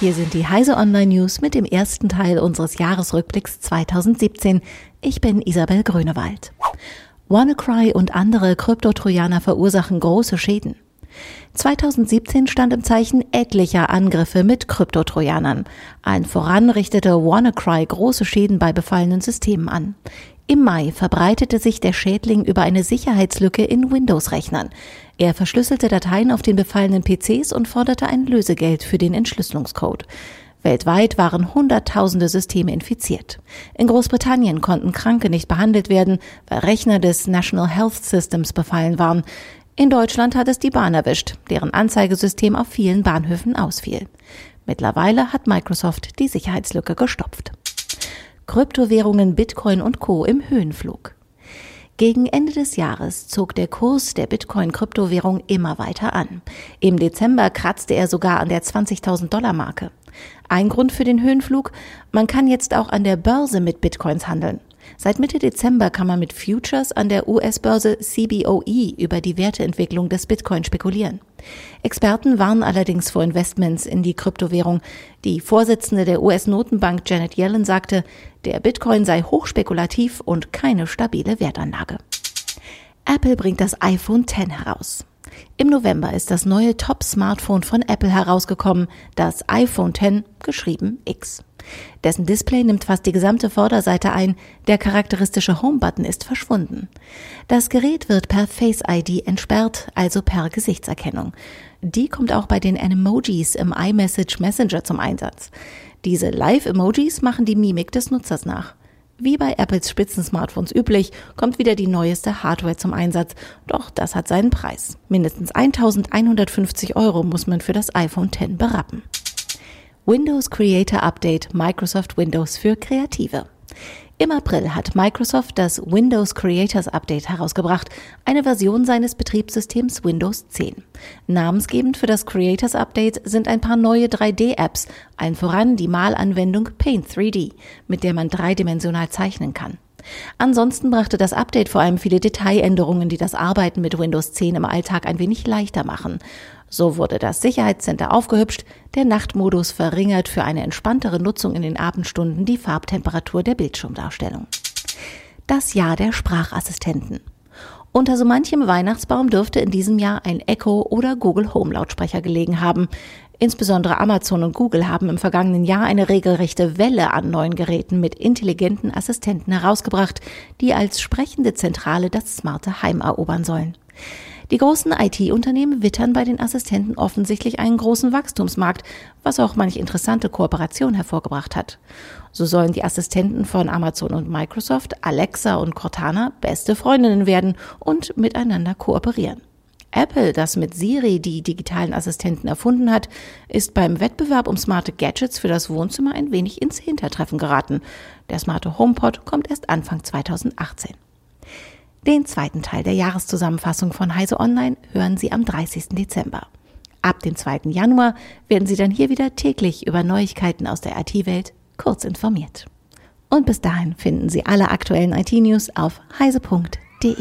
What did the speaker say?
Hier sind die Heise Online News mit dem ersten Teil unseres Jahresrückblicks 2017. Ich bin Isabel Grünewald. WannaCry und andere Kryptotrojaner verursachen große Schäden. 2017 stand im Zeichen etlicher Angriffe mit Kryptotrojanern. Ein voran richtete WannaCry große Schäden bei befallenen Systemen an. Im Mai verbreitete sich der Schädling über eine Sicherheitslücke in Windows-Rechnern. Er verschlüsselte Dateien auf den befallenen PCs und forderte ein Lösegeld für den Entschlüsselungscode. Weltweit waren Hunderttausende Systeme infiziert. In Großbritannien konnten Kranke nicht behandelt werden, weil Rechner des National Health Systems befallen waren. In Deutschland hat es die Bahn erwischt, deren Anzeigesystem auf vielen Bahnhöfen ausfiel. Mittlerweile hat Microsoft die Sicherheitslücke gestopft. Kryptowährungen Bitcoin und Co. im Höhenflug. Gegen Ende des Jahres zog der Kurs der Bitcoin-Kryptowährung immer weiter an. Im Dezember kratzte er sogar an der 20.000 Dollar Marke. Ein Grund für den Höhenflug? Man kann jetzt auch an der Börse mit Bitcoins handeln. Seit Mitte Dezember kann man mit Futures an der US-Börse CBOE über die Werteentwicklung des Bitcoin spekulieren. Experten warnen allerdings vor Investments in die Kryptowährung. Die Vorsitzende der US-Notenbank Janet Yellen sagte, der Bitcoin sei hochspekulativ und keine stabile Wertanlage. Apple bringt das iPhone X heraus. Im November ist das neue Top-Smartphone von Apple herausgekommen, das iPhone X, geschrieben X. Dessen Display nimmt fast die gesamte Vorderseite ein, der charakteristische Home-Button ist verschwunden. Das Gerät wird per Face ID entsperrt, also per Gesichtserkennung. Die kommt auch bei den Emojis im iMessage Messenger zum Einsatz. Diese Live-Emojis machen die Mimik des Nutzers nach. Wie bei Apples Spitzen-Smartphones üblich, kommt wieder die neueste Hardware zum Einsatz. Doch das hat seinen Preis. Mindestens 1150 Euro muss man für das iPhone X berappen. Windows Creator Update Microsoft Windows für Kreative. Im April hat Microsoft das Windows Creators Update herausgebracht, eine Version seines Betriebssystems Windows 10. Namensgebend für das Creators Update sind ein paar neue 3D-Apps, allen voran die Malanwendung Paint 3D, mit der man dreidimensional zeichnen kann. Ansonsten brachte das Update vor allem viele Detailänderungen, die das Arbeiten mit Windows 10 im Alltag ein wenig leichter machen. So wurde das Sicherheitscenter aufgehübscht, der Nachtmodus verringert für eine entspanntere Nutzung in den Abendstunden die Farbtemperatur der Bildschirmdarstellung. Das Jahr der Sprachassistenten. Unter so manchem Weihnachtsbaum dürfte in diesem Jahr ein Echo oder Google Home Lautsprecher gelegen haben. Insbesondere Amazon und Google haben im vergangenen Jahr eine regelrechte Welle an neuen Geräten mit intelligenten Assistenten herausgebracht, die als sprechende Zentrale das smarte Heim erobern sollen. Die großen IT-Unternehmen wittern bei den Assistenten offensichtlich einen großen Wachstumsmarkt, was auch manch interessante Kooperation hervorgebracht hat. So sollen die Assistenten von Amazon und Microsoft, Alexa und Cortana beste Freundinnen werden und miteinander kooperieren. Apple, das mit Siri die digitalen Assistenten erfunden hat, ist beim Wettbewerb um smarte Gadgets für das Wohnzimmer ein wenig ins Hintertreffen geraten. Der smarte HomePod kommt erst Anfang 2018. Den zweiten Teil der Jahreszusammenfassung von Heise Online hören Sie am 30. Dezember. Ab dem 2. Januar werden Sie dann hier wieder täglich über Neuigkeiten aus der IT-Welt kurz informiert. Und bis dahin finden Sie alle aktuellen IT-News auf heise.de.